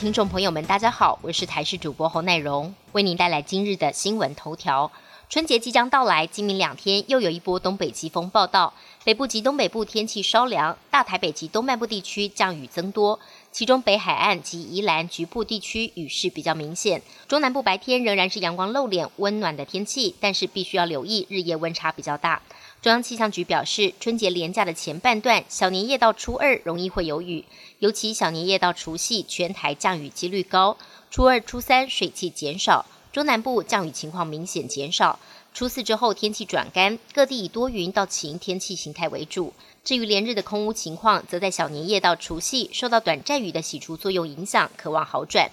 听众朋友们，大家好，我是台视主播侯乃荣，为您带来今日的新闻头条。春节即将到来，今明两天又有一波东北季风报道，北部及东北部天气稍凉，大台北及东半部地区降雨增多，其中北海岸及宜兰局部地区雨势比较明显。中南部白天仍然是阳光露脸、温暖的天气，但是必须要留意日夜温差比较大。中央气象局表示，春节连假的前半段，小年夜到初二容易会有雨，尤其小年夜到除夕，全台降雨几率高。初二、初三水汽减少。中南部降雨情况明显减少，初四之后天气转干，各地以多云到晴天气形态为主。至于连日的空污情况，则在小年夜到除夕受到短暂雨的洗除作用影响，渴望好转。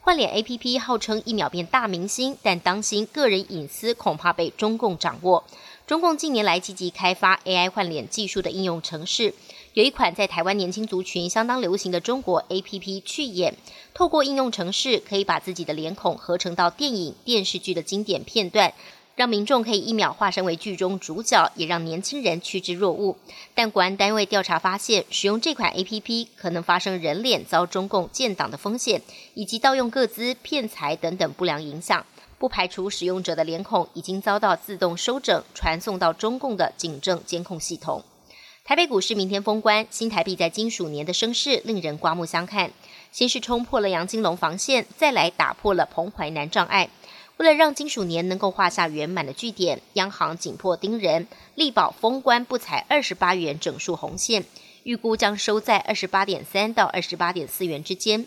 换脸 A P P 号称一秒变大明星，但当心个人隐私恐怕被中共掌握。中共近年来积极开发 A I 换脸技术的应用程式。有一款在台湾年轻族群相当流行的中国 A P P 去演，透过应用程式，可以把自己的脸孔合成到电影、电视剧的经典片段，让民众可以一秒化身为剧中主角，也让年轻人趋之若鹜。但国安单位调查发现，使用这款 A P P 可能发生人脸遭中共建党的风险，以及盗用各资、骗财等等不良影响。不排除使用者的脸孔已经遭到自动收整，传送到中共的警政监控系统。台北股市明天封关，新台币在金属年的升势令人刮目相看。先是冲破了杨金龙防线，再来打破了彭淮南障碍。为了让金属年能够画下圆满的句点，央行紧迫盯人，力保封关不踩二十八元整数红线，预估将收在二十八点三到二十八点四元之间。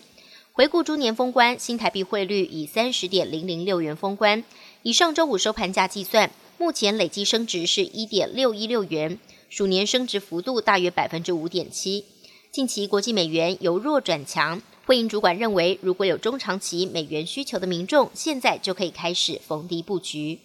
回顾猪年封关，新台币汇率以三十点零零六元封关，以上周五收盘价计算，目前累计升值是一点六一六元。鼠年升值幅度大约百分之五点七。近期国际美元由弱转强，汇银主管认为，如果有中长期美元需求的民众，现在就可以开始逢低布局。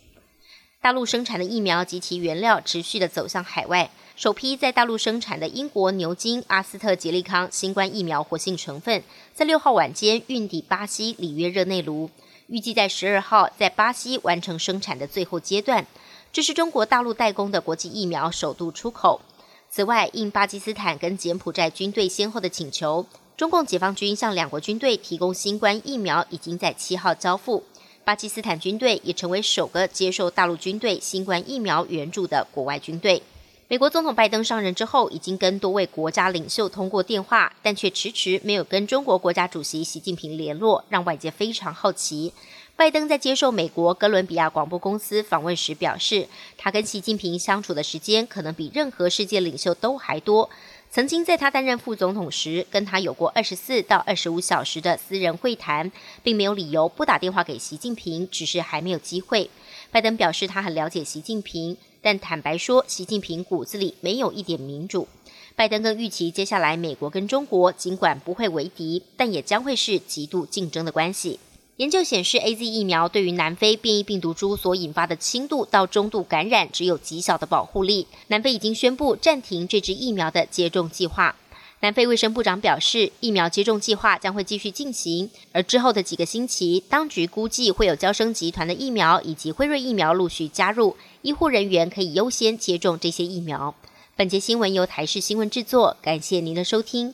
大陆生产的疫苗及其原料持续的走向海外，首批在大陆生产的英国牛津阿斯特捷利康新冠疫苗活性成分，在六号晚间运抵巴西里约热内卢，预计在十二号在巴西完成生产的最后阶段。这是中国大陆代工的国际疫苗首度出口。此外，应巴基斯坦跟柬埔寨军队先后的请求，中共解放军向两国军队提供新冠疫苗已经在七号交付。巴基斯坦军队也成为首个接受大陆军队新冠疫苗援助的国外军队。美国总统拜登上任之后，已经跟多位国家领袖通过电话，但却迟迟没有跟中国国家主席习近平联络，让外界非常好奇。拜登在接受美国哥伦比亚广播公司访问时表示，他跟习近平相处的时间可能比任何世界领袖都还多。曾经在他担任副总统时，跟他有过二十四到二十五小时的私人会谈，并没有理由不打电话给习近平，只是还没有机会。拜登表示他很了解习近平，但坦白说，习近平骨子里没有一点民主。拜登更预期接下来美国跟中国尽管不会为敌，但也将会是极度竞争的关系。研究显示，A Z 疫苗对于南非变异病毒株所引发的轻度到中度感染只有极小的保护力。南非已经宣布暂停这支疫苗的接种计划。南非卫生部长表示，疫苗接种计划将会继续进行，而之后的几个星期，当局估计会有交生集团的疫苗以及辉瑞疫苗陆续加入，医护人员可以优先接种这些疫苗。本节新闻由台视新闻制作，感谢您的收听。